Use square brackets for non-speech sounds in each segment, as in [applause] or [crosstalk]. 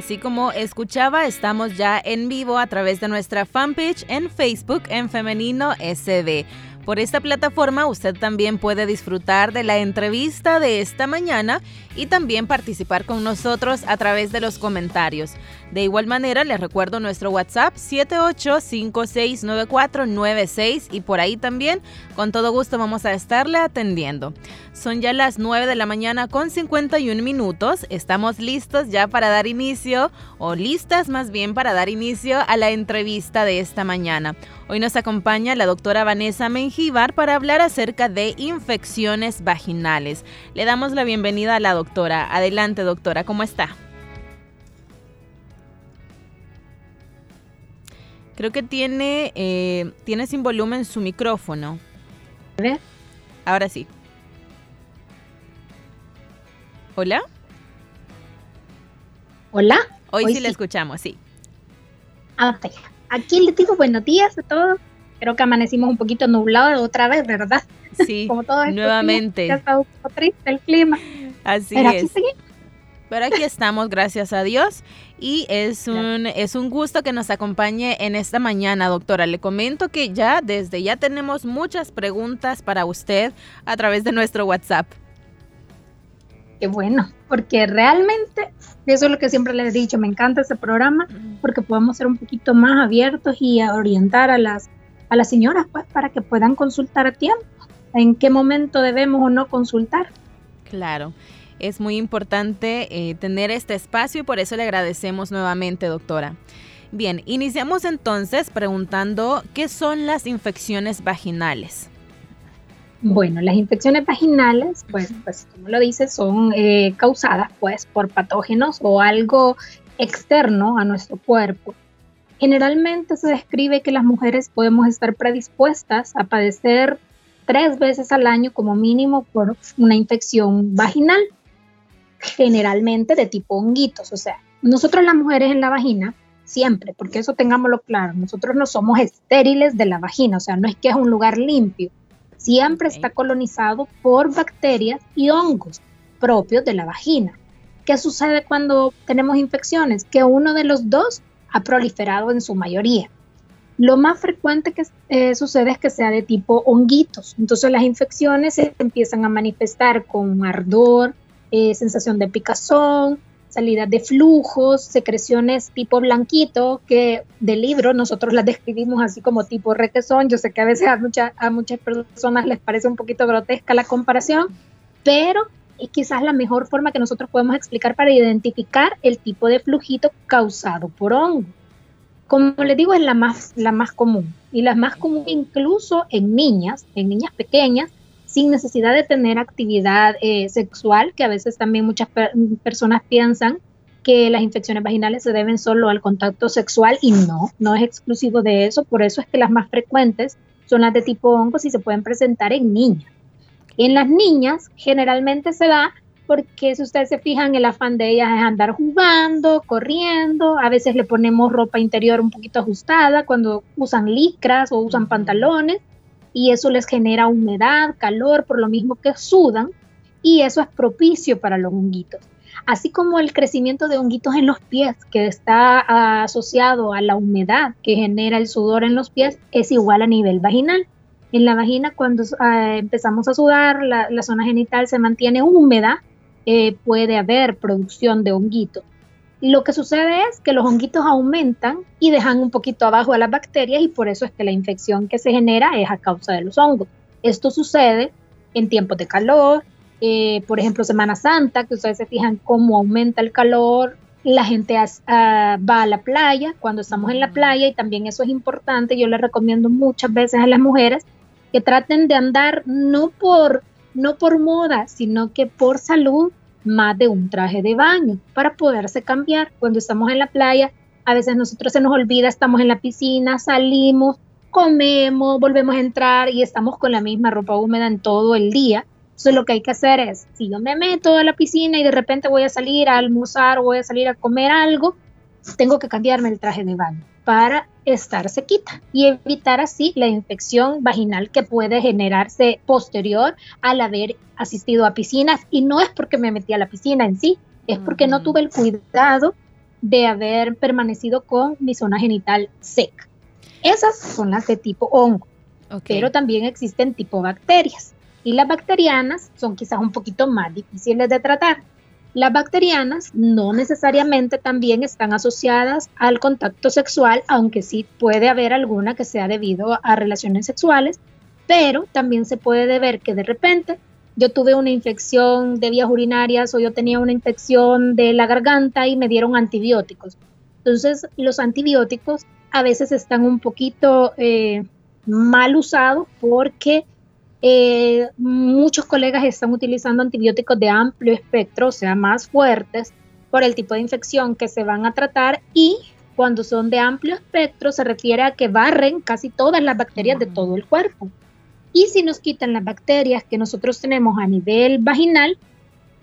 Así como escuchaba, estamos ya en vivo a través de nuestra fanpage en Facebook en Femenino SB. Por esta plataforma usted también puede disfrutar de la entrevista de esta mañana y también participar con nosotros a través de los comentarios. De igual manera, les recuerdo nuestro WhatsApp 78569496 y por ahí también con todo gusto vamos a estarle atendiendo. Son ya las 9 de la mañana con 51 minutos. Estamos listos ya para dar inicio o listas más bien para dar inicio a la entrevista de esta mañana. Hoy nos acompaña la doctora Vanessa Menjivar para hablar acerca de infecciones vaginales. Le damos la bienvenida a la doctora. Adelante, doctora, ¿cómo está? Creo que tiene, eh, tiene sin volumen su micrófono. A ver. Ahora sí. ¿Hola? Hola. Hoy, sí, le escuchamos, sí. Ah, Aquí les digo buenos días a todos. Creo que amanecimos un poquito nublados otra vez, ¿verdad? Sí, [laughs] Como todo nuevamente. ya está un poco triste el clima. Así es. Pero aquí estamos, gracias a Dios. Y es un, es un gusto que nos acompañe en esta mañana, doctora. Le comento que ya desde ya tenemos muchas preguntas para usted a través de nuestro WhatsApp. Qué bueno, porque realmente, eso es lo que siempre les he dicho, me encanta este programa porque podemos ser un poquito más abiertos y orientar a las, a las señoras pues, para que puedan consultar a tiempo, en qué momento debemos o no consultar. Claro es muy importante eh, tener este espacio y por eso le agradecemos nuevamente, doctora. Bien, iniciamos entonces preguntando qué son las infecciones vaginales. Bueno, las infecciones vaginales, pues, pues como lo dice, son eh, causadas pues por patógenos o algo externo a nuestro cuerpo. Generalmente se describe que las mujeres podemos estar predispuestas a padecer tres veces al año como mínimo por una infección vaginal generalmente de tipo honguitos. O sea, nosotros las mujeres en la vagina, siempre, porque eso tengámoslo claro, nosotros no somos estériles de la vagina, o sea, no es que es un lugar limpio, siempre está colonizado por bacterias y hongos propios de la vagina. ¿Qué sucede cuando tenemos infecciones? Que uno de los dos ha proliferado en su mayoría. Lo más frecuente que eh, sucede es que sea de tipo honguitos. Entonces las infecciones se empiezan a manifestar con ardor, eh, sensación de picazón, salida de flujos, secreciones tipo blanquito, que del libro nosotros las [laughs] describimos así como tipo requesón. Yo sé que a veces a, a muchas personas les parece un poquito grotesca la comparación, pero es quizás la mejor forma que nosotros podemos explicar para identificar el tipo de flujito causado por hongo. Como les digo, es la más, la más común y la más común incluso en niñas, en niñas pequeñas, sin necesidad de tener actividad eh, sexual, que a veces también muchas personas piensan que las infecciones vaginales se deben solo al contacto sexual y no, no es exclusivo de eso, por eso es que las más frecuentes son las de tipo hongos y se pueden presentar en niñas. En las niñas generalmente se da porque si ustedes se fijan, el afán de ellas es andar jugando, corriendo, a veces le ponemos ropa interior un poquito ajustada cuando usan licras o usan pantalones y eso les genera humedad, calor, por lo mismo que sudan y eso es propicio para los honguitos. Así como el crecimiento de honguitos en los pies, que está asociado a la humedad que genera el sudor en los pies, es igual a nivel vaginal. En la vagina, cuando ah, empezamos a sudar, la, zona genital se mantiene húmeda, eh, puede haber producción de honguitos. Lo que sucede es que los honguitos aumentan y dejan un poquito abajo a las bacterias y por eso es que la infección que se genera es a causa de los hongos. Esto sucede en tiempos de calor, eh, por ejemplo Semana Santa, que ustedes se fijan cómo aumenta el calor, la gente ah, va a la playa cuando estamos en la playa y también eso es importante, yo les recomiendo muchas veces a las mujeres que traten de andar no por, no por moda, sino que por salud más de un traje de baño para poderse cambiar. Cuando estamos en la playa, a veces nosotros se nos olvida, estamos en la piscina, salimos comemos, volvemos a entrar y estamos con la misma ropa húmeda en todo el día. Entonces lo que hay que hacer es, si yo me meto a la piscina y de repente voy a salir a almorzar o voy a salir a comer algo, tengo que cambiarme el traje de baño para estar sequita y evitar así la infección vaginal que puede generarse posterior al haber asistido a piscinas. Y no es porque me metí a la piscina en sí, es porque no tuve el cuidado de haber permanecido con mi zona genital seca. Esas son las de tipo hongo, pero también existen tipo bacterias. Y las bacterianas son quizás un poquito más difíciles de tratar. Las bacterianas no necesariamente también están asociadas al contacto sexual, aunque sí puede haber alguna que sea debido a relaciones sexuales, pero también se puede ver que de repente yo tuve una infección de vías urinarias o yo tenía una infección de la garganta y me dieron antibióticos. Entonces, los antibióticos a veces están un poquito eh, mal usados porque eh, muchos colegas están utilizando antibióticos de amplio espectro, o sea, más fuertes, por el tipo de infección que se van a tratar y cuando son de amplio espectro se refiere a que barren casi todas las bacterias de todo el cuerpo. Y si nos quitan las bacterias que nosotros tenemos a nivel vaginal,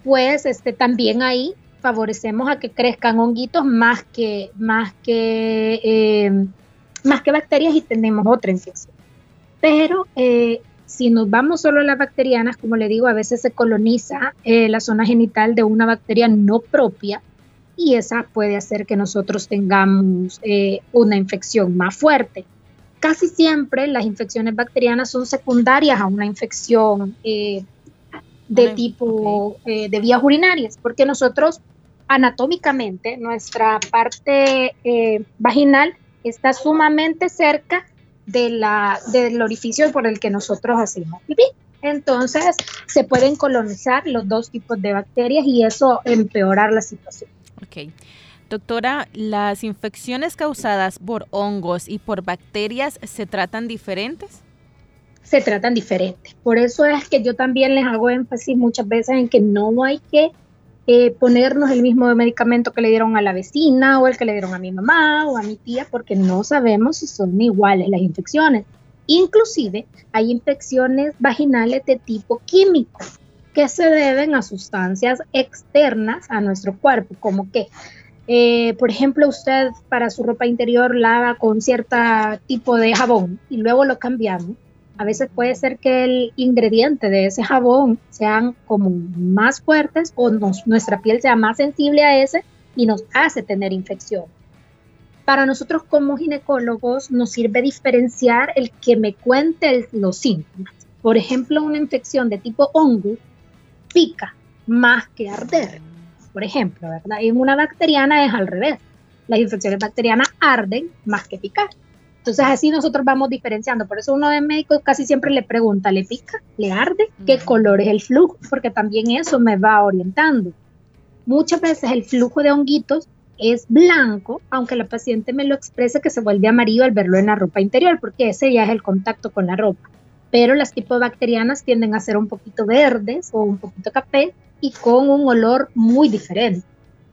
pues este, también ahí favorecemos a que crezcan honguitos más que, más que, eh, más que bacterias y tenemos otra infección. Pero eh, si nos vamos solo a las bacterianas, como le digo, a veces se coloniza eh, la zona genital de una bacteria no propia y esa puede hacer que nosotros tengamos eh, una infección más fuerte. Casi siempre las infecciones bacterianas son secundarias a una infección eh, de tipo de vías urinarias, porque nosotros anatómicamente nuestra parte vaginal está sumamente cerca de la, del orificio por el que nosotros hacemos pipí. Entonces, se pueden colonizar los dos tipos de bacterias y eso empeorar la situación. Ok. Doctora, ¿las infecciones causadas por hongos y por bacterias se tratan diferentes? Se tratan diferentes. Por eso es que yo también les hago énfasis muchas veces en que no hay que eh, ponernos el mismo medicamento que le dieron a la vecina o el que le dieron a mi mamá o a mi tía, porque no sabemos si son iguales las infecciones. Inclusive hay infecciones vaginales de tipo químico que se deben a sustancias externas a nuestro cuerpo, como que, eh, por ejemplo, usted para su ropa interior lava con cierto tipo de jabón y luego lo cambiamos a veces puede ser que el ingrediente de ese jabón sean como más fuertes o nuestra piel sea más sensible a ese y nos hace tener infección. Para nosotros como ginecólogos nos sirve diferenciar el que me cuente los síntomas. Por ejemplo, una infección de tipo hongo pica más que arder. Por ejemplo, ¿verdad? En una bacteriana es al revés. Las infecciones bacterianas arden más que picar. Entonces así nosotros vamos diferenciando. Por eso uno de médicos casi siempre le pregunta, ¿le pica? ¿Le arde? ¿Qué color es el flujo? Porque también eso me va orientando. Muchas veces el flujo de honguitos es blanco, aunque la paciente me lo exprese que se vuelve amarillo al verlo en la ropa interior, porque ese ya es el contacto con la ropa. Pero las tipo bacterianas tienden a ser un poquito verdes o un poquito café y con un olor muy diferente.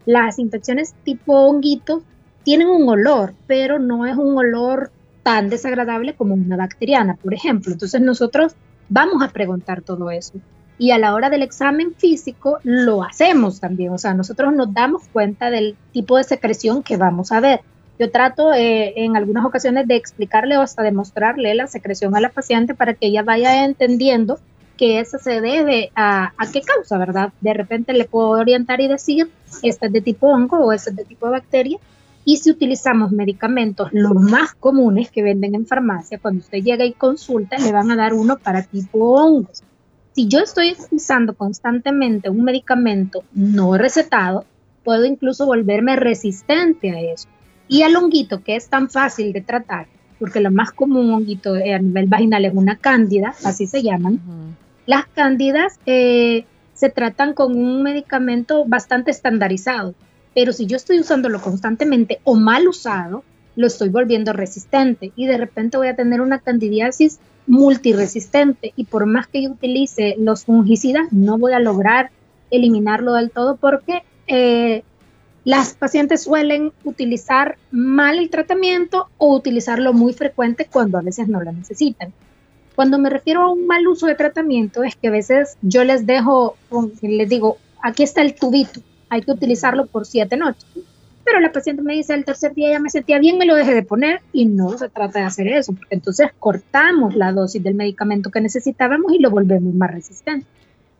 Las infecciones tipo honguitos tienen un olor, pero no es un olor tan desagradable como una bacteriana, por ejemplo. Entonces nosotros vamos a preguntar todo eso. Y a la hora del examen físico lo hacemos también, o sea, nosotros nos damos cuenta del tipo de secreción que vamos a ver. Yo trato eh, en algunas ocasiones de explicarle o hasta demostrarle la secreción a la paciente para que ella vaya entendiendo que eso se debe a, qué causa, ¿verdad? De repente le puedo orientar y decir, esta es de tipo hongo o esta es de tipo bacteria, y si utilizamos medicamentos los más comunes que venden en farmacia, cuando usted llega y consulta, le van a dar uno para tipo hongos. Si yo estoy usando constantemente un medicamento no recetado, puedo incluso volverme resistente a eso. Y al honguito, que es tan fácil de tratar, porque lo más común honguito a nivel vaginal es una cándida, así se llaman, las cándidas eh, se tratan con un medicamento bastante estandarizado pero si yo estoy usándolo constantemente o mal usado, lo estoy volviendo resistente y de repente voy a tener una candidiasis multiresistente y por más que yo utilice los fungicidas, no voy a lograr eliminarlo del todo porque eh, Las pacientes suelen utilizar mal el tratamiento o utilizarlo muy frecuente cuando a veces no lo necesitan. Cuando me refiero a un mal uso de tratamiento es que a veces yo les dejo, les digo, aquí está el tubito, hay que utilizarlo por siete noches. Pero la paciente me dice, el tercer día ya me sentía bien, me lo dejé de poner y no se trata de hacer eso, porque entonces cortamos la dosis del medicamento que necesitábamos y lo volvemos más resistente.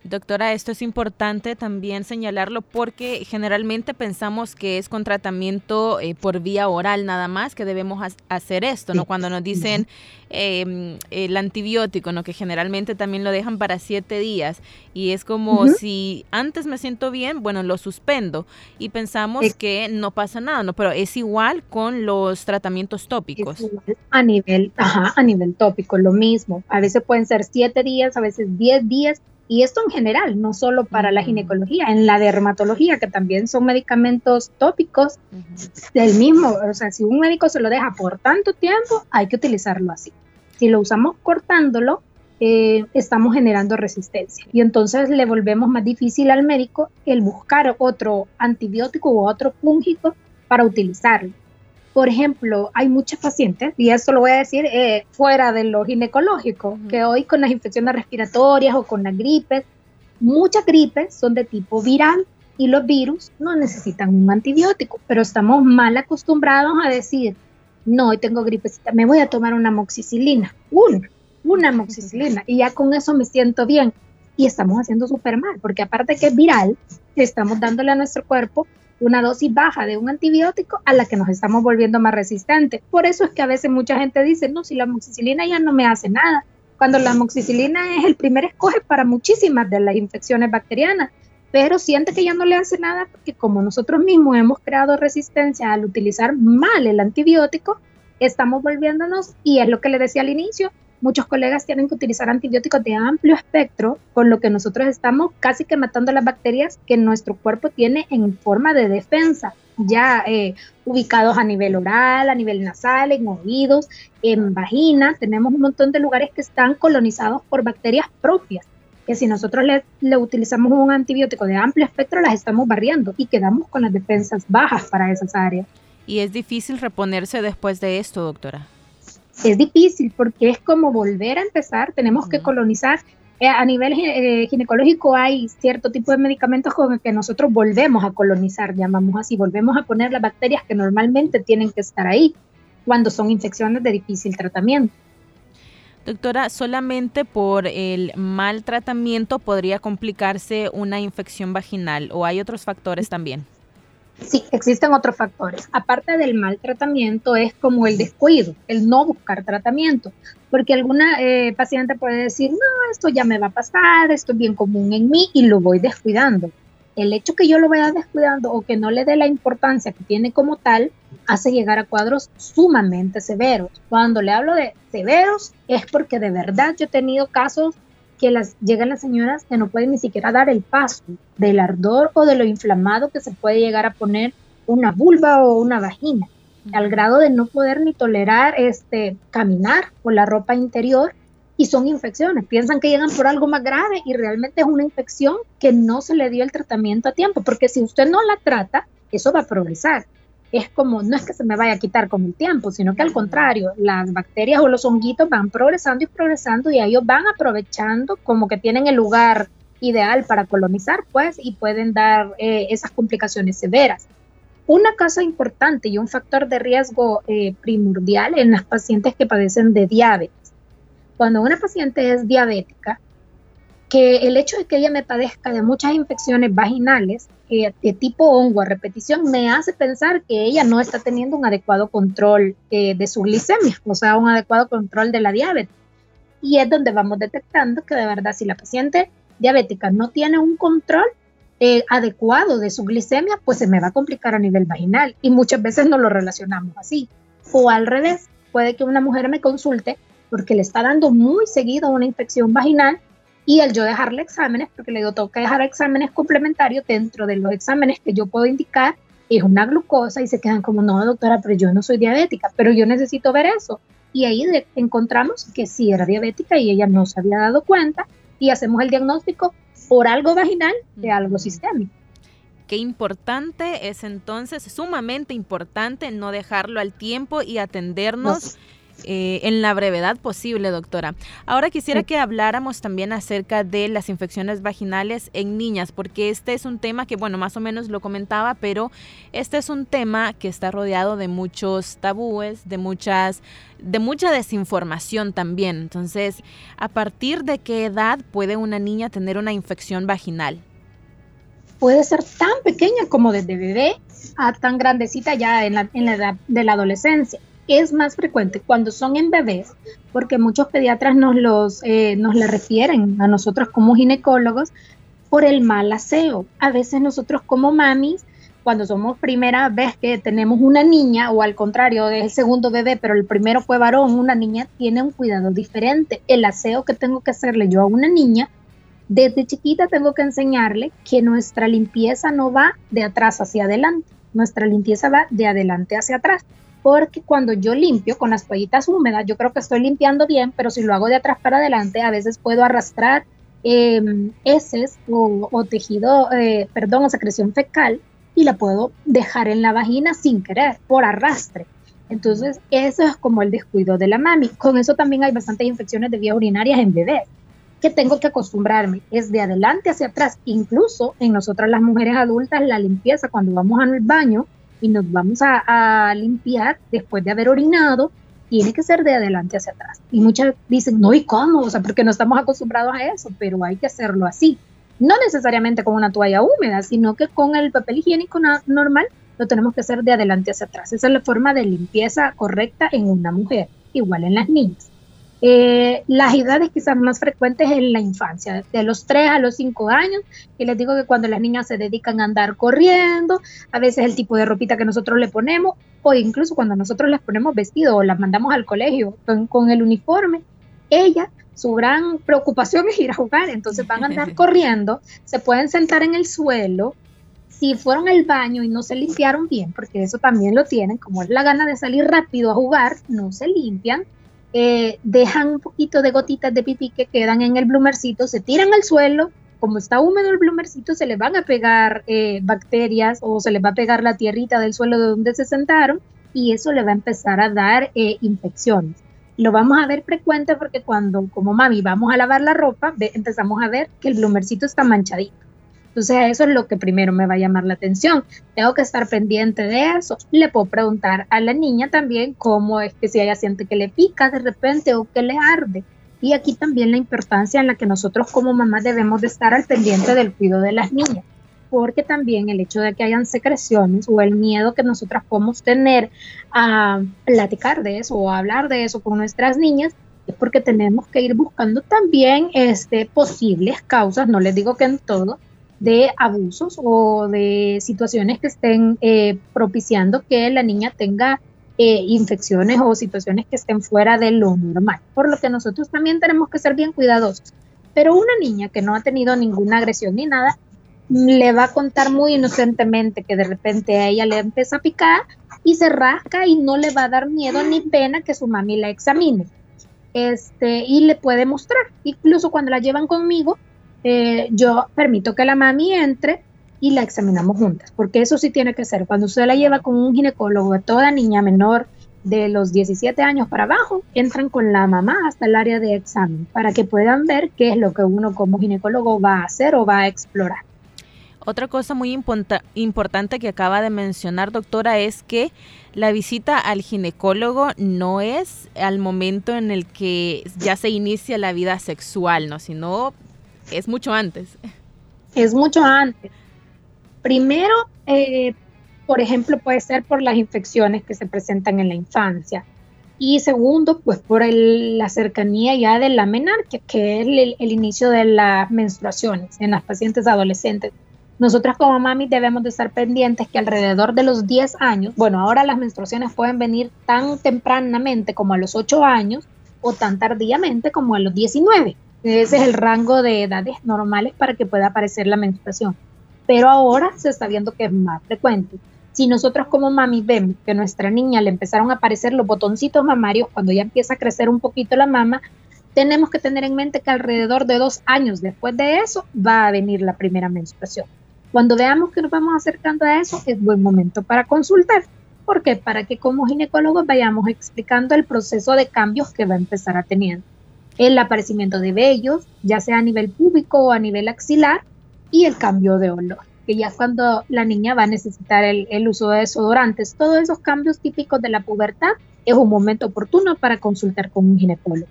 Doctora, esto es importante también señalarlo porque generalmente pensamos que es con tratamiento eh, por vía oral nada más que debemos hacer esto, ¿no? Cuando nos dicen em, el antibiótico, ¿no? Que generalmente también lo dejan para siete días y es como si antes me siento bien, bueno, lo suspendo y pensamos que no pasa nada, ¿no? Pero es igual con los tratamientos tópicos. A nivel, ajá, a nivel tópico, lo mismo. A veces pueden ser siete días, a veces diez días y esto en general, no solo para la ginecología, en la dermatología, que también son medicamentos tópicos del mismo, o sea, si un médico se lo deja por tanto tiempo, hay que utilizarlo así. Si lo usamos cortándolo, eh, estamos generando resistencia y entonces le volvemos más difícil al médico el buscar otro antibiótico u otro fúngico para utilizarlo. Por ejemplo, hay muchos pacientes, y esto lo voy a decir eh, fuera de lo ginecológico, que hoy con las infecciones respiratorias o con las gripes, muchas gripes son de tipo viral y los virus no necesitan un antibiótico, pero estamos mal acostumbrados a decir, no, hoy tengo gripecita, me voy a tomar una moxicilina, una, una moxicilina, y ya con eso me siento bien. Y estamos haciendo súper mal, porque aparte que es viral, estamos dándole a nuestro cuerpo una dosis baja de un antibiótico a la que nos estamos volviendo más resistentes. Por eso es que a veces mucha gente dice, no, si la amoxicilina ya no me hace nada, cuando la amoxicilina es el primer escoge para muchísimas de las infecciones bacterianas, pero siente que ya no le hace nada porque como nosotros mismos hemos creado resistencia al utilizar mal el antibiótico, estamos volviéndonos, y es lo que le decía al inicio, muchos colegas tienen que utilizar antibióticos de amplio espectro, con lo que nosotros estamos casi que matando las bacterias que nuestro cuerpo tiene en forma de defensa, ya eh, ubicados a nivel oral, a nivel nasal, en oídos, en vagina. Tenemos un montón de lugares que están colonizados por bacterias propias que si nosotros le, le, utilizamos un antibiótico de amplio espectro, las estamos barriendo y quedamos con las defensas bajas para esas áreas. ¿Y es difícil reponerse después de esto, doctora? Es difícil porque es como volver a empezar, tenemos que colonizar. Eh, a nivel eh, ginecológico hay cierto tipo de medicamentos con el que nosotros volvemos a colonizar, llamamos así, volvemos a poner las bacterias que normalmente tienen que estar ahí cuando son infecciones de difícil tratamiento. Doctora, solamente por el mal tratamiento podría complicarse una infección vaginal o hay otros factores también. Sí, existen otros factores. Aparte del mal tratamiento, es como el descuido, el no buscar tratamiento. Porque alguna eh, paciente puede decir, no, esto ya me va a pasar, esto es bien común en mí y lo voy descuidando. El hecho que yo lo vaya descuidando o que no le dé la importancia que tiene como tal, hace llegar a cuadros sumamente severos. Cuando le hablo de severos, es porque de verdad yo he tenido casos que las, llegan las señoras que no pueden ni siquiera dar el paso del ardor o de lo inflamado que se puede llegar a poner una vulva o una vagina, al grado de no poder ni tolerar este, caminar con la ropa interior y son infecciones. Piensan que llegan por algo más grave y realmente es una infección que no se le dio el tratamiento a tiempo, porque si usted no la trata, eso va a progresar es como, no es que se me vaya a quitar con el tiempo, sino que al contrario, las bacterias o los honguitos van progresando y progresando y ellos van aprovechando como que tienen el lugar ideal para colonizar, pues, y pueden dar eh, esas complicaciones severas. Una cosa importante y un factor de riesgo eh, primordial en las pacientes que padecen de diabetes. Cuando una paciente es diabética, que el hecho de que ella me padezca de muchas infecciones vaginales eh, tipo hongo a repetición me hace pensar que ella no está teniendo un adecuado control eh, de su glicemia, o sea, un adecuado control de la diabetes. Y es donde vamos detectando que de verdad si la paciente diabética no tiene un control eh, adecuado de su glicemia, pues se me va a complicar a nivel vaginal y muchas veces no lo relacionamos así. O al revés, puede que una mujer me consulte porque le está dando muy seguido una infección vaginal y al yo dejarle exámenes, porque le digo, tengo que dejar exámenes complementarios dentro de los exámenes que yo puedo indicar, es una glucosa y se quedan como, no, doctora, pero yo no soy diabética, pero yo necesito ver eso. Y ahí encontramos que sí era diabética y ella no se había dado cuenta y hacemos el diagnóstico por algo vaginal de algo sistémico qué importante es entonces, sumamente importante no dejarlo al tiempo y atendernos. Eh, en la brevedad posible, doctora. Ahora quisiera que habláramos también acerca de las infecciones vaginales en niñas, porque este es un tema que, bueno, más o menos lo comentaba, pero este es un tema que está rodeado de muchos tabúes, de muchas, de mucha desinformación también. Entonces, ¿a partir de qué edad puede una niña tener una infección vaginal? Puede ser tan pequeña como desde bebé a tan grandecita ya en la, en la edad de la adolescencia es más frecuente cuando son en bebés, porque muchos pediatras nos, los, eh, nos le refieren a nosotros como ginecólogos por el mal aseo. A veces nosotros como mamis, cuando somos primera vez que tenemos una niña, o al contrario, es el segundo bebé, pero el primero fue varón, una niña tiene un cuidado diferente. El aseo que tengo que hacerle yo a una niña, desde chiquita tengo que enseñarle que nuestra limpieza no va de atrás hacia adelante, nuestra limpieza va de adelante hacia atrás porque cuando yo limpio con las toallitas húmedas, yo creo que estoy limpiando bien, pero si lo hago de atrás para adelante, a veces puedo arrastrar em, heces o, tejido, eh, perdón, o secreción fecal y la puedo dejar en la vagina sin querer, por arrastre. Entonces, eso es como el descuido de la mami. Con eso también hay bastantes infecciones de vías urinarias en bebés que tengo que acostumbrarme. Es de adelante hacia atrás. Incluso en nosotras las mujeres adultas, la limpieza cuando vamos al baño y nos vamos a, limpiar después de haber orinado, tiene que ser de adelante hacia atrás. Y muchas dicen, no, ¿y cómo? O sea, porque no estamos acostumbrados a eso, pero hay que hacerlo así. No necesariamente con una toalla húmeda, sino que con el papel higiénico normal lo tenemos que hacer de adelante hacia atrás. Esa es la forma de limpieza correcta en una mujer, igual en las niñas. Eh, las edades quizás más frecuentes en la infancia, de los 3 a los 5 años, y les digo que cuando las niñas se dedican a andar corriendo, a veces el tipo de ropita que nosotros le ponemos, o incluso cuando nosotros les ponemos vestido o las mandamos al colegio con, el uniforme, ella su gran preocupación [laughs] es ir a jugar, entonces van a andar [laughs] corriendo, se pueden sentar en el suelo, si fueron al baño y no se limpiaron bien, porque eso también lo tienen, como es la gana de salir rápido a jugar, no se limpian, eh, dejan un poquito de gotitas de pipí que quedan en el bloomercito, se tiran al suelo, como está húmedo el bloomercito, se le van a pegar eh, bacterias o se les va a pegar la tierrita del suelo de donde se sentaron y eso le va a empezar a dar eh, infecciones. Lo vamos a ver frecuente porque cuando como mami vamos a lavar la ropa, empezamos a ver que el bloomercito está manchadito. Entonces eso es lo que primero me va a llamar la atención. Tengo que estar pendiente de eso. Le puedo preguntar a la niña también cómo es que si ella siente que le pica de repente o que le arde. Y aquí también la importancia en la que nosotros como mamás debemos de estar al pendiente del cuidado de las niñas. Porque también el hecho de que hayan secreciones o el miedo que nosotras podemos tener a platicar de eso o hablar de eso con nuestras niñas es porque tenemos que ir buscando también este, posibles causas, no les digo que en todo, de abusos o de situaciones que estén eh, propiciando que la niña tenga eh, infecciones o situaciones que estén fuera de lo normal. Por lo que nosotros también tenemos que ser bien cuidadosos. Pero una niña que no ha tenido ninguna agresión ni nada, le va a contar muy inocentemente que de repente a ella le empieza a picar y se rasca y no le va a dar miedo ni pena que su mami la examine. Este, y le puede mostrar. Incluso cuando la llevan conmigo, eh, yo permito que la mami entre y la examinamos juntas, porque eso sí tiene que ser. Cuando usted la lleva con un ginecólogo, toda niña menor de los 17 años para abajo, entran con la mamá hasta el área de examen para que puedan ver qué es lo que uno como ginecólogo va a hacer o va a explorar. Otra cosa muy importante que acaba de mencionar, doctora, es que la visita al ginecólogo no es al momento en el que ya se inicia la vida sexual, ¿no? Sino es mucho antes. Es mucho antes. Primero, eh, por ejemplo, puede ser por las infecciones que se presentan en la infancia. Y segundo, pues por la cercanía ya de la menarquia, que es el, inicio de las menstruaciones en las pacientes adolescentes. Nosotras como mami debemos de estar pendientes que alrededor de los 10 años, bueno, ahora las menstruaciones pueden venir tan tempranamente como a los 8 años o tan tardíamente como a los 19. Ese es el rango de edades normales para que pueda aparecer la menstruación. Pero ahora se está viendo que es más frecuente. Si nosotros como mami vemos que a nuestra niña le empezaron a aparecer los botoncitos mamarios cuando ya empieza a crecer un poquito la mama, tenemos que tener en mente que alrededor de dos años después de eso va a venir la primera menstruación. Cuando veamos que nos vamos acercando a eso, es buen momento para consultar. ¿Por qué? Para que como ginecólogos vayamos explicando el proceso de cambios que va a empezar a tener. El aparecimiento de vellos, ya sea a nivel púbico o a nivel axilar, y el cambio de olor, que ya cuando la niña va a necesitar el uso de desodorantes. Todos esos cambios típicos de la pubertad es un momento oportuno para consultar con un ginecólogo.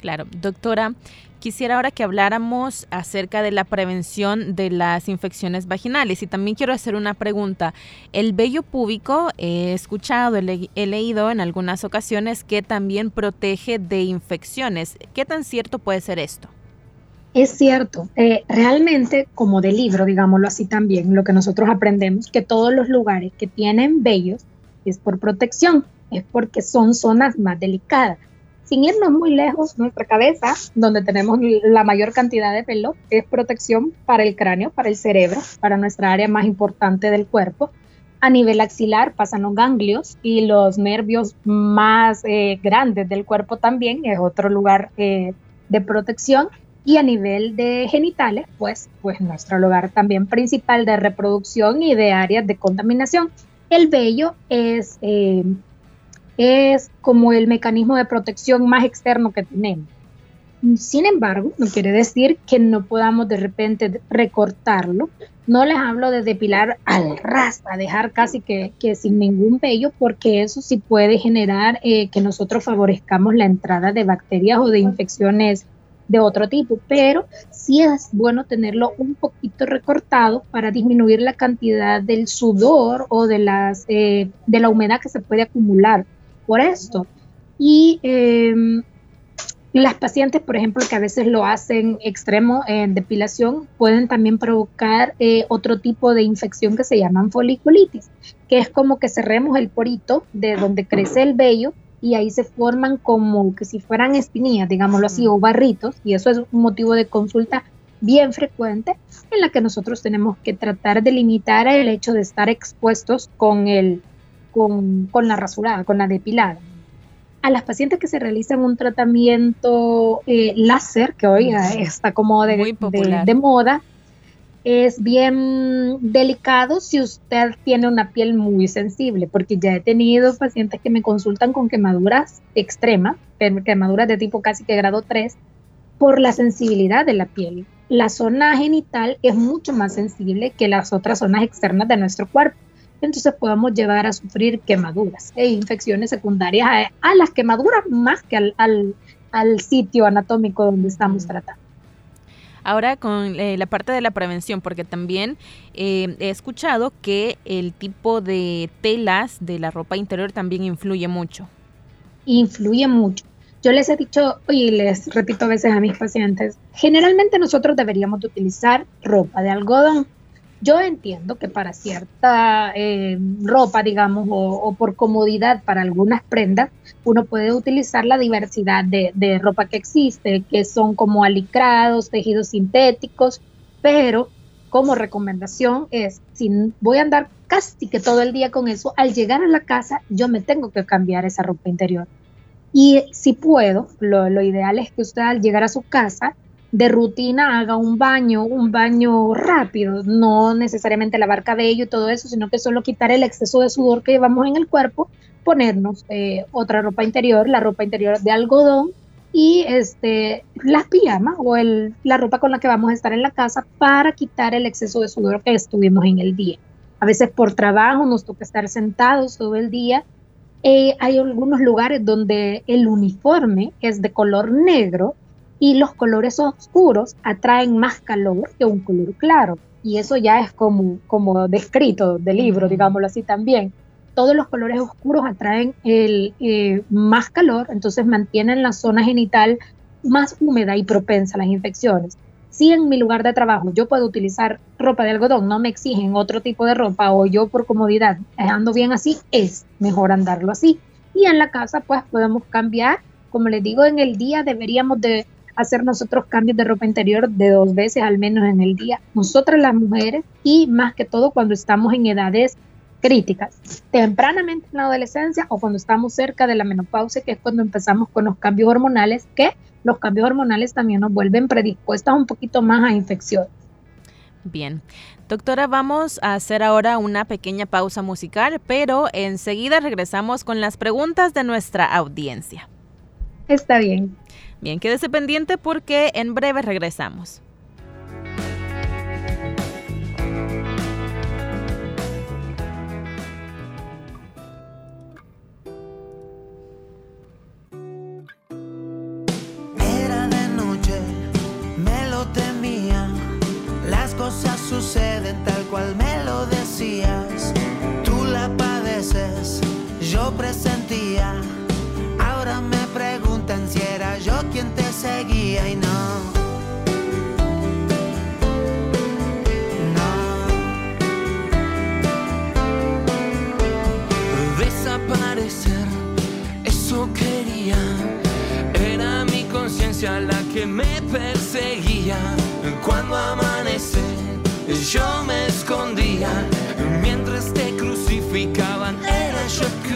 Claro, doctora, quisiera ahora que habláramos acerca de la prevención de las infecciones vaginales y también quiero hacer una pregunta. El vello púbico, he escuchado, he, leído en algunas ocasiones que también protege de infecciones. ¿Qué tan cierto puede ser esto? Es cierto, eh, realmente como de libro, digámoslo así también, lo que nosotros aprendemos, que todos los lugares que tienen vellos es por protección, es porque son zonas más delicadas sin irnos muy lejos, nuestra cabeza, donde tenemos la mayor cantidad de pelo, es protección para el cráneo, para el cerebro, para nuestra área más importante del cuerpo. A nivel axilar pasan los ganglios y los nervios más eh, grandes del cuerpo también es otro lugar eh, de protección. Y a nivel de genitales, pues, pues nuestro lugar también principal de reproducción y de áreas de contaminación. El vello es eh, es como el mecanismo de protección más externo que tenemos. Sin embargo, no quiere decir que no podamos de repente recortarlo. No les hablo de depilar al ras, a dejar casi que, sin ningún vello, porque eso sí puede generar eh, que nosotros favorezcamos la entrada de bacterias o de infecciones de otro tipo, pero sí es bueno tenerlo un poquito recortado para disminuir la cantidad del sudor o de, las, eh, de la humedad que se puede acumular por esto. Y em, las pacientes, por ejemplo, que a veces lo hacen extremo en depilación, pueden también provocar eh, otro tipo de infección que se llaman foliculitis, que es como que cerremos el porito de donde crece el vello y ahí se forman como que si fueran espinillas, digámoslo así, o barritos, y eso es un motivo de consulta bien frecuente en la que nosotros tenemos que tratar de limitar el hecho de estar expuestos con el con, la rasurada, con la depilada. A las pacientes que se realizan un tratamiento eh, láser, que hoy está como de, de, moda, es bien delicado si usted tiene una piel muy sensible, porque ya he tenido pacientes que me consultan con quemaduras extremas, quemaduras de tipo casi que grado 3, por la sensibilidad de la piel. La zona genital es mucho más sensible que las otras zonas externas de nuestro cuerpo entonces podemos llevar a sufrir quemaduras e infecciones secundarias a, las quemaduras más que al, sitio anatómico donde estamos tratando. Ahora con eh, la parte de la prevención, porque también eh, he escuchado que el tipo de telas de la ropa interior también influye mucho. Influye mucho. Yo les he dicho y les repito a veces a mis pacientes, generalmente nosotros deberíamos utilizar ropa de algodón yo entiendo que para cierta eh, ropa, digamos, o, por comodidad para algunas prendas, uno puede utilizar la diversidad de, ropa que existe, que son como alicrados, tejidos sintéticos, pero como recomendación es, si voy a andar casi que todo el día con eso, al llegar a la casa yo me tengo que cambiar esa ropa interior. Y si puedo, lo, lo ideal es que usted al llegar a su casa de rutina haga un baño, un baño rápido, no necesariamente lavar cabello y todo eso, sino que solo quitar el exceso de sudor que llevamos en el cuerpo, ponernos eh, otra ropa interior, la ropa interior de algodón y este, las pijamas o la ropa con la que vamos a estar en la casa para quitar el exceso de sudor que estuvimos en el día. A veces por trabajo nos toca estar sentados todo el día. Eh, hay algunos lugares donde el uniforme es de color negro y los colores oscuros atraen más calor que un color claro. Y eso ya es como, como descrito del libro, digámoslo así también. Todos los colores oscuros atraen el, eh, más calor, entonces mantienen la zona genital más húmeda y propensa a las infecciones. Si en mi lugar de trabajo yo puedo utilizar ropa de algodón, no me exigen otro tipo de ropa o yo por comodidad ando bien así, es mejor andarlo así. Y en la casa pues podemos cambiar, como les digo, en el día deberíamos de hacer nosotros cambios de ropa interior de dos veces al menos en el día, nosotras las mujeres y más que todo cuando estamos en edades críticas, tempranamente en la adolescencia o cuando estamos cerca de la menopausia, que es cuando empezamos con los cambios hormonales, que los cambios hormonales también nos vuelven predispuestas un poquito más a infecciones. Bien, doctora, vamos a hacer ahora una pequeña pausa musical, pero enseguida regresamos con las preguntas de nuestra audiencia. Está bien. Bien, quédese pendiente porque en breve regresamos. suceden tal cual me lo decías. Tú la padeces, yo presentía. Seguía y no. No. Desaparecer, eso quería. Era mi conciencia la que me perseguía. Cuando amanece yo me escondía mientras te crucificaban, era yo que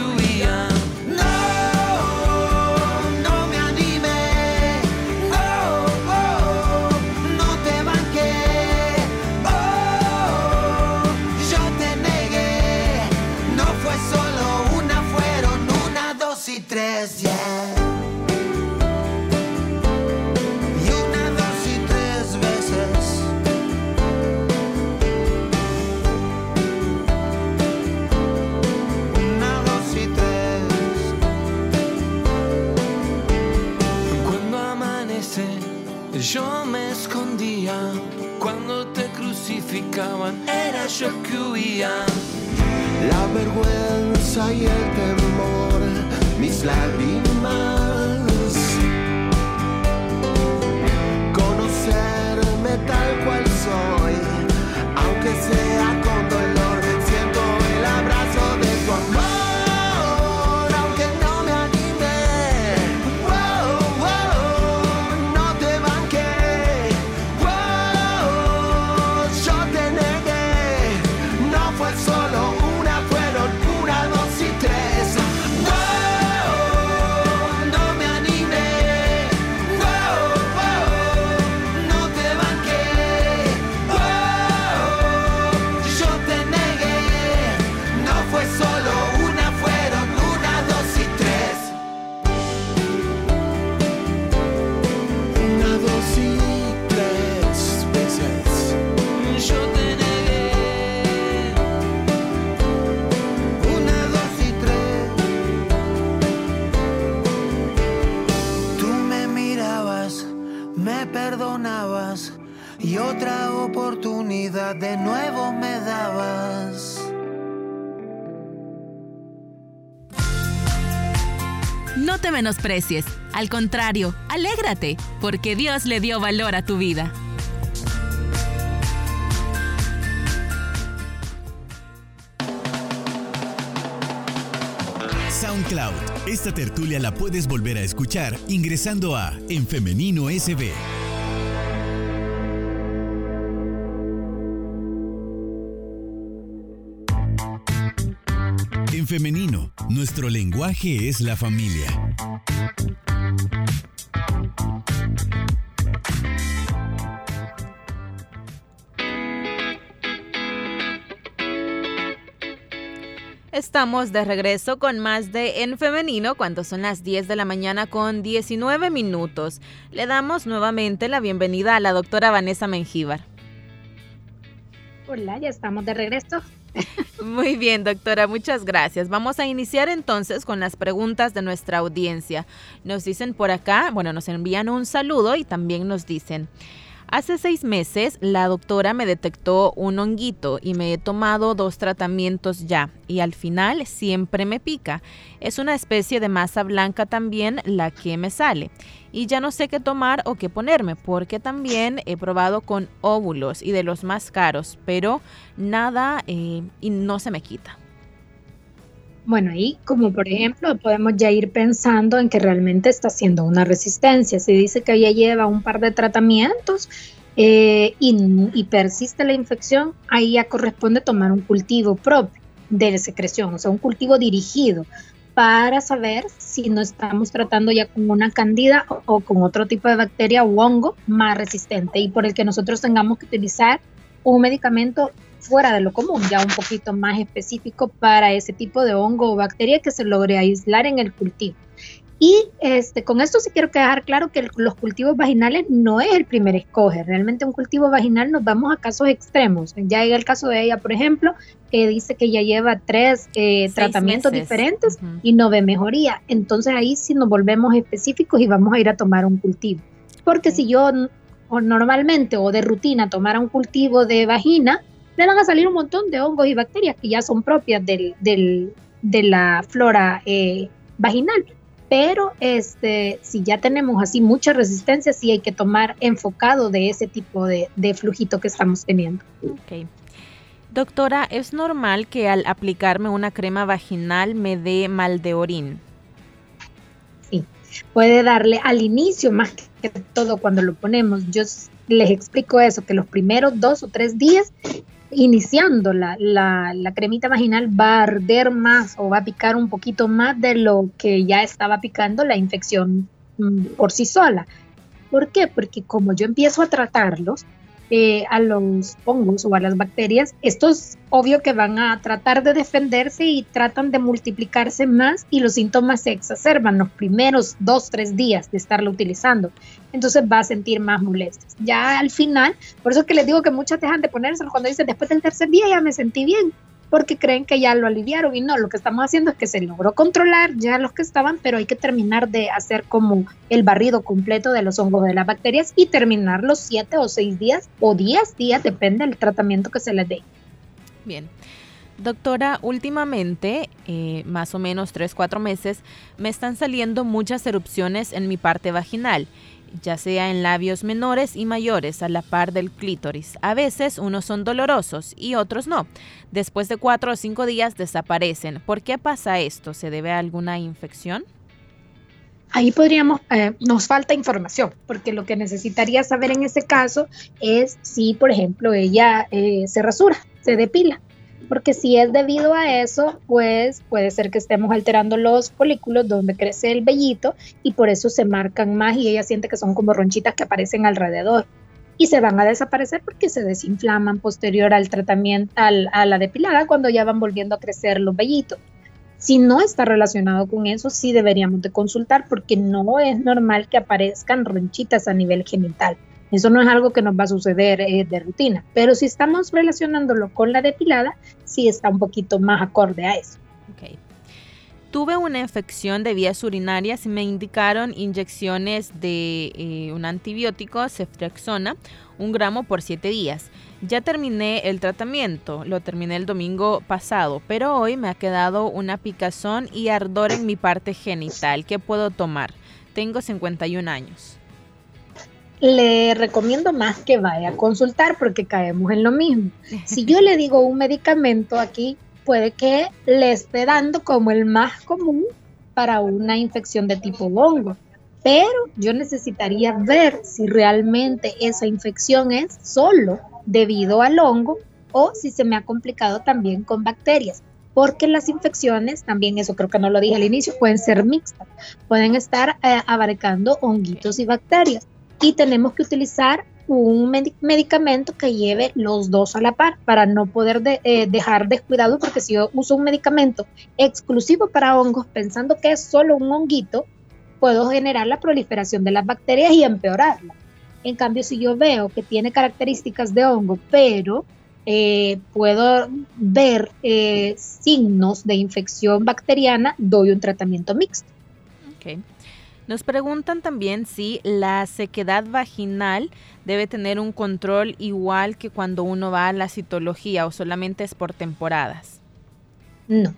menosprecies, al contrario, alégrate, porque Dios le dio valor a tu vida. SoundCloud. Esta tertulia la puedes volver a escuchar ingresando a En Femenino SB. Femenino. Nuestro lenguaje es la familia. Estamos de regreso con más de En Femenino cuando son las 10 de la mañana con 19 minutos. Le damos nuevamente la bienvenida a la doctora Vanessa Mengíbar. Hola, ya estamos de regreso. Muy bien, doctora, muchas gracias. Vamos a iniciar entonces con las preguntas de nuestra audiencia. Nos dicen por acá, bueno, nos envían un saludo y también nos dicen, Hace seis meses la doctora me detectó un honguito y me he tomado dos tratamientos ya y al final siempre me pica. Es una especie de masa blanca también la que me sale y ya no sé qué tomar o qué ponerme porque también he probado con óvulos y de los más caros, pero nada eh, y no se me quita. Bueno, ahí como por ejemplo podemos ya ir pensando en que realmente está haciendo una resistencia. Si dice que ya lleva un par de tratamientos eh, y, persiste la infección, ahí ya corresponde tomar un cultivo propio de secreción, o sea, un cultivo dirigido para saber si no estamos tratando ya con una candida o, con otro tipo de bacteria o hongo más resistente y por el que nosotros tengamos que utilizar un medicamento fuera de lo común, ya un poquito más específico para ese tipo de hongo o bacteria que se logre aislar en el cultivo. Y este, con esto sí quiero dejar claro que los cultivos vaginales no es el primer escoge. Realmente un cultivo vaginal nos vamos a casos extremos. Ya llega el caso de ella, por ejemplo, que dice que ya lleva tres eh, tratamientos diferentes y no ve mejoría. Entonces ahí sí nos volvemos específicos y vamos a ir a tomar un cultivo. Porque si yo normalmente o de rutina tomara un cultivo de vagina, le van a salir un montón de hongos y bacterias que ya son propias del, de la flora eh, vaginal pero este, si ya tenemos así mucha resistencia, sí hay que tomar enfocado de ese tipo de, de flujito que estamos teniendo. Okay. Doctora, ¿es normal que al aplicarme una crema vaginal me dé mal de orín? Sí, puede darle al inicio más que todo cuando lo ponemos. Yo les explico eso, que los primeros dos o tres días iniciando la, la, cremita vaginal va a arder más o va a picar un poquito más de lo que ya estaba picando la infección mm, por sí sola. ¿Por qué? Porque como yo empiezo a tratarlos, eh, a los hongos o a las bacterias, estos obvio que van a tratar de defenderse y tratan de multiplicarse más y los síntomas se exacerban los primeros dos, tres días de estarlo utilizando. Entonces va a sentir más molestias. Ya al final, por eso es que les digo que muchas dejan de ponérselo cuando dicen después del tercer día ya me sentí bien porque creen que ya lo aliviaron y no, lo que estamos haciendo es que se logró controlar ya los que estaban, pero hay que terminar de hacer como el barrido completo de los hongos de las bacterias y terminar los siete o seis días o diez días, depende del tratamiento que se les dé. Bien. Doctora, últimamente, eh, más o menos 3-4 meses, me están saliendo muchas erupciones en mi parte vaginal ya sea en labios menores y mayores a la par del clítoris. A veces unos son dolorosos y otros no. Después de cuatro o cinco días desaparecen. ¿Por qué pasa esto? ¿Se debe a alguna infección? Ahí podríamos, eh, nos falta información, porque lo que necesitaría saber en ese caso es si, por ejemplo, ella eh, se rasura, se depila porque si es debido a eso, pues puede ser que estemos alterando los folículos donde crece el vellito y por eso se marcan más y ella siente que son como ronchitas que aparecen alrededor y se van a desaparecer porque se desinflaman posterior al tratamiento, a la depilada, cuando ya van volviendo a crecer los vellitos. Si no está relacionado con eso, sí deberíamos de consultar porque no es normal que aparezcan ronchitas a nivel genital. Eso no es algo que nos va a suceder eh, de rutina, pero si estamos relacionándolo con la depilada, sí está un poquito más acorde a eso. Okay. Tuve una infección de vías urinarias y me indicaron inyecciones de eh, un antibiótico, ceftriaxona, un gramo por siete días. Ya terminé el tratamiento, lo terminé el domingo pasado, pero hoy me ha quedado una picazón y ardor en mi parte genital. ¿Qué puedo tomar? Tengo 51 años le recomiendo más que vaya a consultar porque caemos en lo mismo. Si yo le digo un medicamento aquí, puede que le esté dando como el más común para una infección de tipo hongo. Pero yo necesitaría ver si realmente esa infección es solo debido al hongo o si se me ha complicado también con bacterias. Porque las infecciones, también eso creo que no lo dije al inicio, pueden ser mixtas. Pueden estar eh, abarcando honguitos y bacterias y tenemos que utilizar un medicamento que lleve los dos a la par para no poder eh, dejar descuidado porque si yo uso un medicamento exclusivo para hongos pensando que es solo un honguito, puedo generar la proliferación de las bacterias y empeorarla. En cambio, si yo veo que tiene características de hongo, pero eh, puedo ver eh, signos de infección bacteriana, doy un tratamiento mixto. Okay. Nos preguntan también si la sequedad vaginal debe tener un control igual que cuando uno va a la citología o solamente es por temporadas. No.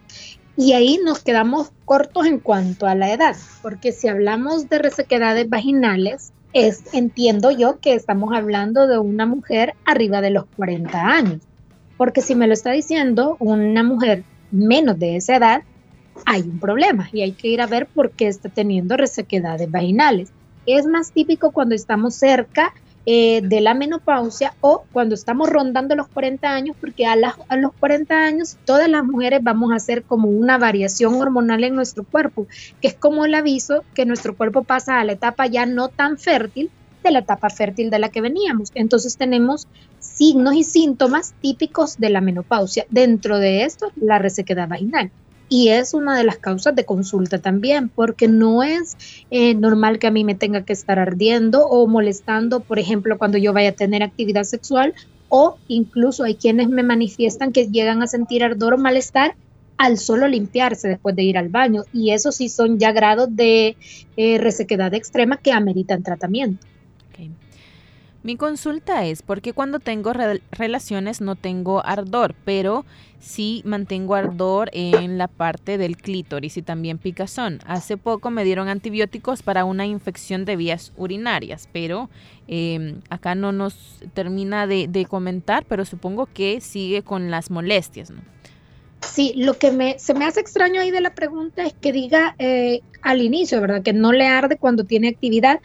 Y ahí nos quedamos cortos en cuanto a la edad, porque si hablamos de resequedades vaginales, es, entiendo yo que estamos hablando de una mujer arriba de los 40 años, porque si me lo está diciendo una mujer menos de esa edad, hay un problema y hay que ir a ver por qué está teniendo resequedades vaginales. Es más típico cuando estamos cerca eh, de la menopausia o cuando estamos rondando los 40 años, porque a, a, los 40 años todas las mujeres vamos a hacer como una variación hormonal en nuestro cuerpo, que es como el aviso que nuestro cuerpo pasa a la etapa ya no tan fértil de la etapa fértil de la que veníamos. Entonces tenemos signos y síntomas típicos de la menopausia. Dentro de esto, la resequedad vaginal. Y es una de las causas de consulta también, porque no es eh, normal que a mí me tenga que estar ardiendo o molestando, por ejemplo, cuando yo vaya a tener actividad sexual, o incluso hay quienes me manifiestan que llegan a sentir ardor o malestar al solo limpiarse después de ir al baño. Y eso sí son ya grados de eh, resequedad extrema que ameritan tratamiento. Mi consulta es porque cuando tengo relaciones no tengo ardor, pero sí mantengo ardor en la parte del clítoris y también picazón. Hace poco me dieron antibióticos para una infección de vías urinarias, pero em, acá no nos termina de, comentar, pero supongo que sigue con las molestias, ¿no? Sí, lo que me, se me hace extraño ahí de la pregunta es que diga eh, al inicio, ¿verdad? Que no le arde cuando tiene actividad,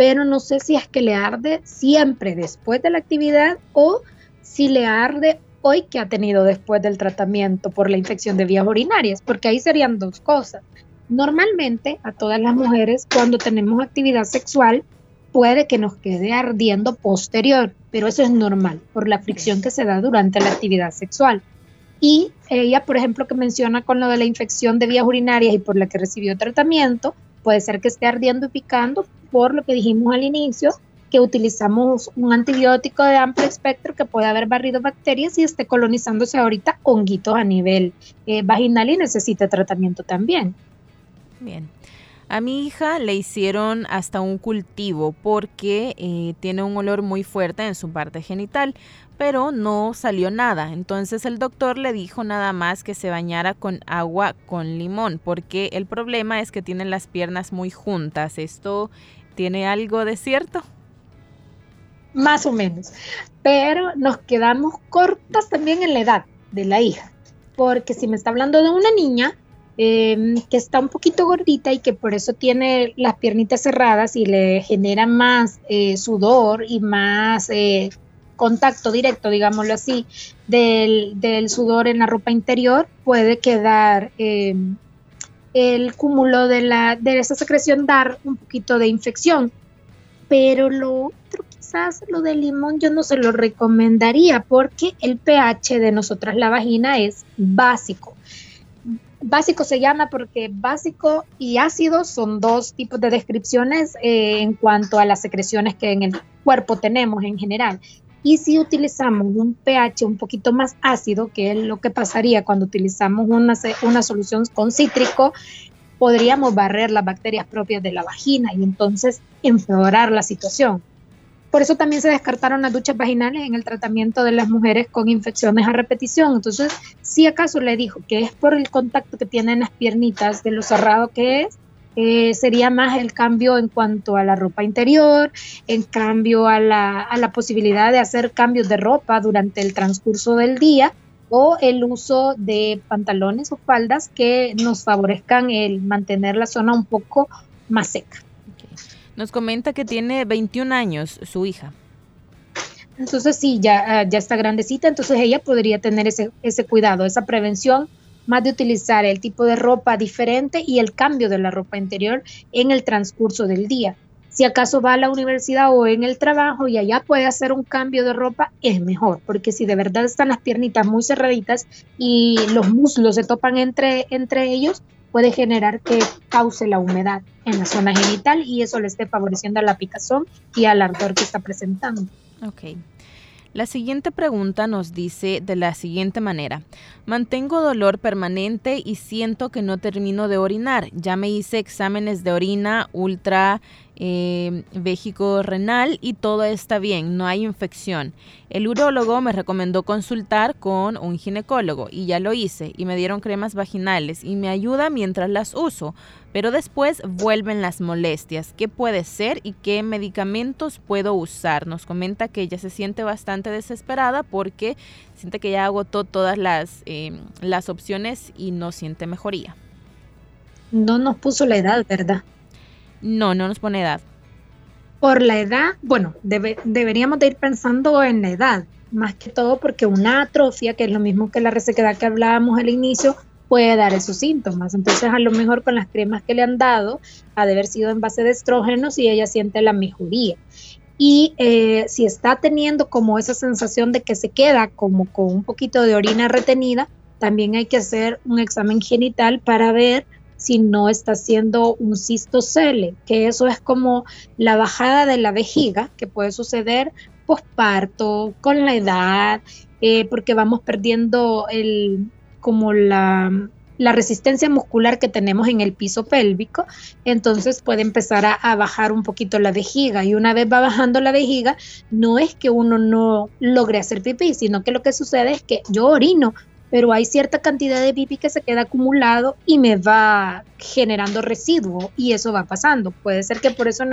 pero no sé si es que le arde siempre después de la actividad o si le arde hoy que ha tenido después del tratamiento por la infección de vías urinarias, porque ahí serían dos cosas. Normalmente a todas las mujeres cuando tenemos actividad sexual puede que nos quede ardiendo posterior, pero eso es normal por la fricción que se da durante la actividad sexual. Y ella, por ejemplo, que menciona con lo de la infección de vías urinarias y por la que recibió tratamiento, puede ser que esté ardiendo y picando por lo que dijimos al inicio, que utilizamos un antibiótico de amplio espectro que puede haber barrido bacterias y esté colonizándose ahorita honguitos a nivel eh, vaginal y necesita tratamiento también. Bien. A mi hija le hicieron hasta un cultivo porque eh, tiene un olor muy fuerte en su parte genital, pero no salió nada. Entonces el doctor le dijo nada más que se bañara con agua con limón, porque el problema es que tiene las piernas muy juntas. ¿Esto tiene algo de cierto? Más o menos. Pero nos quedamos cortas también en la edad de la hija, porque si me está hablando de una niña, Em, que está un poquito gordita y que por eso tiene las piernitas cerradas y le genera más eh, sudor y más eh, contacto directo, digámoslo así, del, sudor en la ropa interior, puede quedar em, el cúmulo de, la, de esa secreción dar un poquito de infección. Pero lo otro, quizás lo del limón, yo no se lo recomendaría porque el pH de nosotras, la vagina, es básico. Básico se llama porque básico y ácido son dos tipos de descripciones eh, en cuanto a las secreciones que en el cuerpo tenemos en general. Y si utilizamos un pH un poquito más ácido, que es lo que pasaría cuando utilizamos una, una solución con cítrico, podríamos barrer las bacterias propias de la vagina y entonces empeorar la situación. Por eso también se descartaron las duchas vaginales en el tratamiento de las mujeres con infecciones a repetición. Entonces, si acaso le dijo que es por el contacto que tienen las piernitas de lo cerrado que es, eh, sería más el cambio en cuanto a la ropa interior, en cambio a la, a la posibilidad de hacer cambios de ropa durante el transcurso del día o el uso de pantalones o faldas que nos favorezcan el mantener la zona un poco más seca. Nos comenta que tiene 21 años su hija. Entonces sí, ya, ah, ya está grandecita, entonces ella podría tener ese, ese cuidado, esa prevención, más de utilizar el tipo de ropa diferente y el cambio de la ropa interior en el transcurso del día. Si acaso va a la universidad o en el trabajo y allá puede hacer un cambio de ropa, es mejor, porque si de verdad están las piernitas muy cerraditas y los muslos se topan entre, entre ellos, puede generar que cause la humedad en la zona genital y eso le esté favoreciendo a la picazón y al ardor que está presentando. Ok. La siguiente pregunta nos dice de la siguiente manera. Mantengo dolor permanente y siento que no termino de orinar. Ya me hice exámenes de orina ultra eh, renal y todo está bien, no hay infección. El urólogo me recomendó consultar con un ginecólogo y ya lo hice y me dieron cremas vaginales y me ayuda mientras las uso, pero después vuelven las molestias. ¿Qué puede ser y qué medicamentos puedo usar? Nos comenta que ella se siente bastante desesperada porque siente que ya agotó todas las, eh, las opciones y no siente mejoría. No nos puso la edad, ¿verdad? No, no nos pone edad. Por la edad, bueno, deberíamos de ir pensando en la edad, más que todo porque una atrofia, que es lo mismo que la resequedad que hablábamos al inicio, puede dar esos síntomas. Entonces, a lo mejor con las cremas que le han dado, ha de haber sido en base de estrógenos y ella siente la mejoría. y eh, si está teniendo como esa sensación de que se queda como con un poquito de orina retenida, también hay que hacer un examen genital para ver si no está haciendo un cistocele, que eso es como la bajada de la vejiga que puede suceder posparto, con la edad, eh, porque vamos perdiendo el, como la, la, resistencia muscular que tenemos en el piso pélvico, entonces puede empezar a, a, bajar un poquito la vejiga. Y una vez va bajando la vejiga, no es que uno no logre hacer pipí, sino que lo que sucede es que yo orino, pero hay cierta cantidad de pipí que se queda acumulado y me va generando residuo y eso va pasando. Puede ser que por eso en,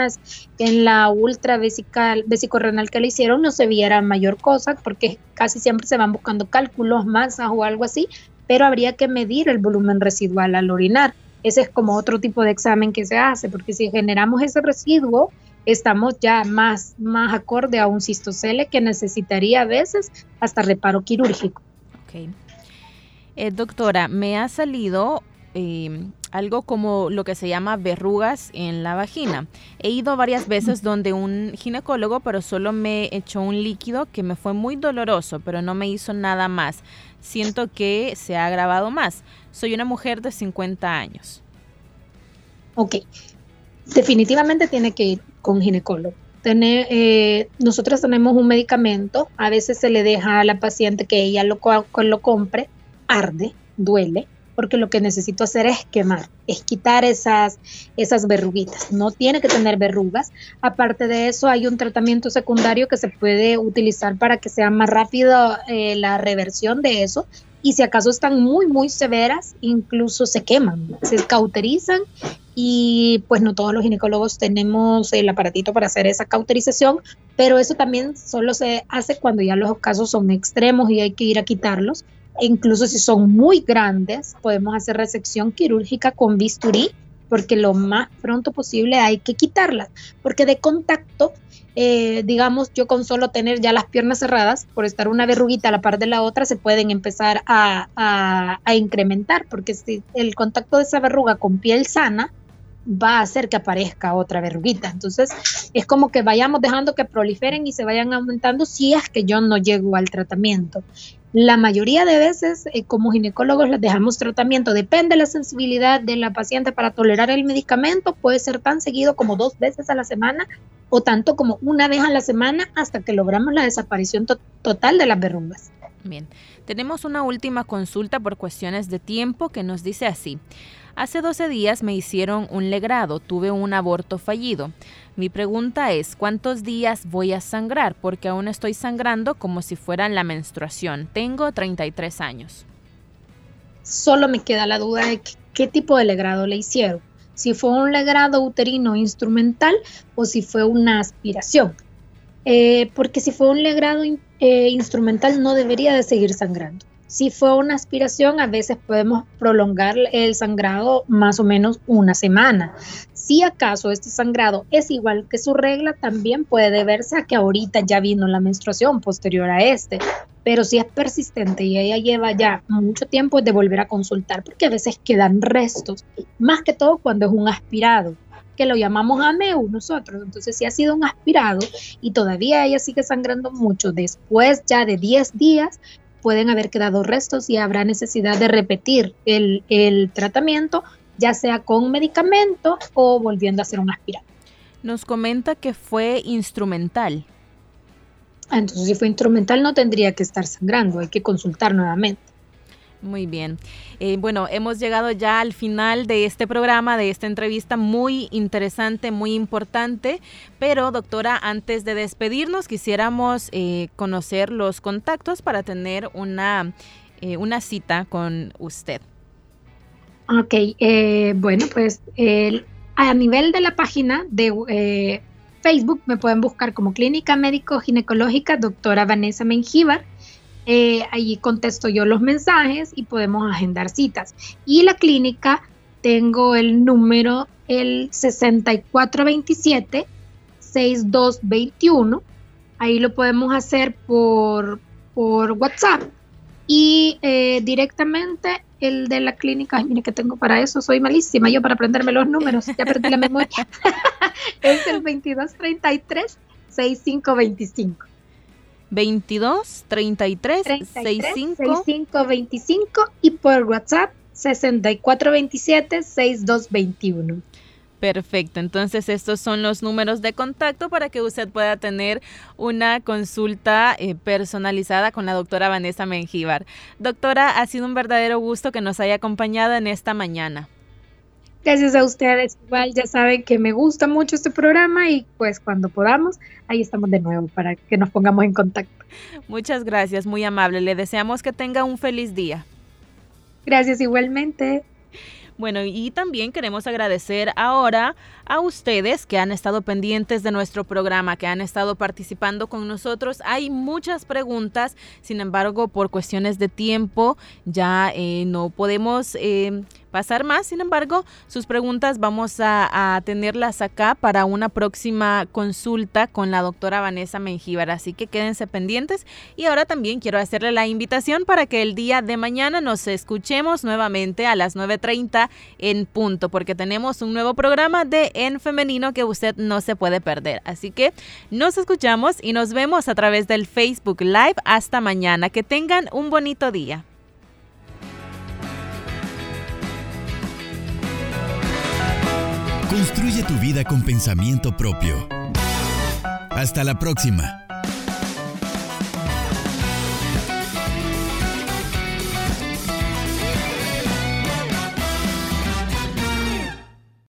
en la ultra vesicorrenal que le hicieron no se viera mayor cosa porque casi siempre se van buscando cálculos, masas o algo así, pero habría que medir el volumen residual al orinar. Ese es como otro tipo de examen que se hace, porque si generamos ese residuo, estamos ya más, más acorde a un cistocele que necesitaría a veces hasta reparo quirúrgico. Okay. Eh, doctora, me ha salido eh, algo como lo que se llama verrugas en la vagina. He ido varias veces donde un ginecólogo, pero solo me echó un líquido que me fue muy doloroso, pero no me hizo nada más. Siento que se ha agravado más. Soy una mujer de 50 años. Ok, definitivamente tiene que ir con ginecólogo. Tener, eh, nosotros tenemos un medicamento, a veces se le deja a la paciente que ella lo, lo compre arde, duele, porque lo que necesito hacer es quemar, es quitar esas, esas verruguitas. No tiene que tener verrugas. Aparte de eso, hay un tratamiento secundario que se puede utilizar para que sea más rápido eh, la reversión de eso. Y si acaso están muy, muy severas, incluso se queman, se cauterizan y pues no todos los ginecólogos tenemos el aparatito para hacer esa cauterización, pero eso también solo se hace cuando ya los casos son extremos y hay que ir a quitarlos incluso si son muy grandes, podemos hacer resección quirúrgica con bisturí, porque lo más pronto posible hay que quitarlas, porque de contacto, eh, digamos, yo con solo tener ya las piernas cerradas, por estar una verruguita a la par de la otra, se pueden empezar a, a incrementar, porque si el contacto de esa verruga con piel sana, va a hacer que aparezca otra verruguita. Entonces, es como que vayamos dejando que proliferen y se vayan aumentando si es que yo no llego al tratamiento. La mayoría de veces, eh, como ginecólogos, les dejamos tratamiento. Depende de la sensibilidad de la paciente para tolerar el medicamento. Puede ser tan seguido como dos veces a la semana o tanto como una vez a la semana hasta que logramos la desaparición total de las verrugas. Bien, tenemos una última consulta por cuestiones de tiempo que nos dice así. Hace 12 días me hicieron un legrado, tuve un aborto fallido. Mi pregunta es, ¿cuántos días voy a sangrar? Porque aún estoy sangrando como si fuera la menstruación. Tengo 33 años. Solo me queda la duda de qué tipo de legrado le hicieron. Si fue un legrado uterino instrumental o si fue una aspiración. Eh, porque si fue un legrado eh, instrumental no debería de seguir sangrando. Si fue una aspiración, a veces podemos prolongar el sangrado más o menos una semana. Si acaso este sangrado es igual que su regla, también puede deberse a que ahorita ya vino la menstruación posterior a este. Pero si es persistente y ella lleva ya mucho tiempo, es de volver a consultar, porque a veces quedan restos, más que todo cuando es un aspirado que lo llamamos AMEU nosotros. Entonces, si ha sido un aspirado y todavía ella sigue sangrando mucho después ya de 10 días, pueden haber quedado restos y habrá necesidad de repetir el, tratamiento, ya sea con medicamento o volviendo a hacer un aspirado. Nos comenta que fue instrumental. Ah, entonces, si fue instrumental, no tendría que estar sangrando, hay que consultar nuevamente. Muy bien. Eh, bueno, hemos llegado ya al final de este programa, de esta entrevista muy interesante, muy importante. Pero, doctora, antes de despedirnos, quisiéramos eh, conocer los contactos para tener una, eh, una cita con usted. Ok, bueno, pues a nivel de la página de Facebook me pueden buscar como Clínica Médico Ginecológica Doctora Vanessa Mengíbar eh, allí contesto yo los mensajes y podemos agendar citas. Y la clínica, tengo el número, el 6427-6221. Ahí lo podemos hacer por, por WhatsApp. Y eh, directamente el de la clínica, ay, mire que tengo para eso, soy malísima yo para aprenderme los números, ya perdí la memoria. [laughs] es el 2233 6525. 22 33, 65 6525 y por WhatsApp 6427 6221. Perfecto, entonces estos son los números de contacto para que usted pueda tener una consulta eh, personalizada con la doctora Vanessa Mengíbar. Doctora, ha sido un verdadero gusto que nos haya acompañado en esta mañana. Gracias a ustedes. Igual ya saben que me gusta mucho este programa y pues cuando podamos, ahí estamos de nuevo para que nos pongamos en contacto. Muchas gracias, muy amable. Le deseamos que tenga un feliz día. Gracias igualmente. Bueno, y también queremos agradecer ahora a ustedes que han estado pendientes de nuestro programa, que han estado participando con nosotros. Hay muchas preguntas, sin embargo, por cuestiones de tiempo ya eh, no podemos eh, pasar más. Sin embargo, sus preguntas vamos a, tenerlas acá para una próxima consulta con la doctora Vanessa Mengíbar. Así que quédense pendientes. Y ahora también quiero hacerle la invitación para que el día de mañana nos escuchemos nuevamente a las 9.30 en punto, porque tenemos un nuevo programa de En Femenino que usted no se puede perder. Así que nos escuchamos y nos vemos a través del Facebook Live. Hasta mañana. Que tengan un bonito día. Construye tu vida con pensamiento propio. Hasta la próxima.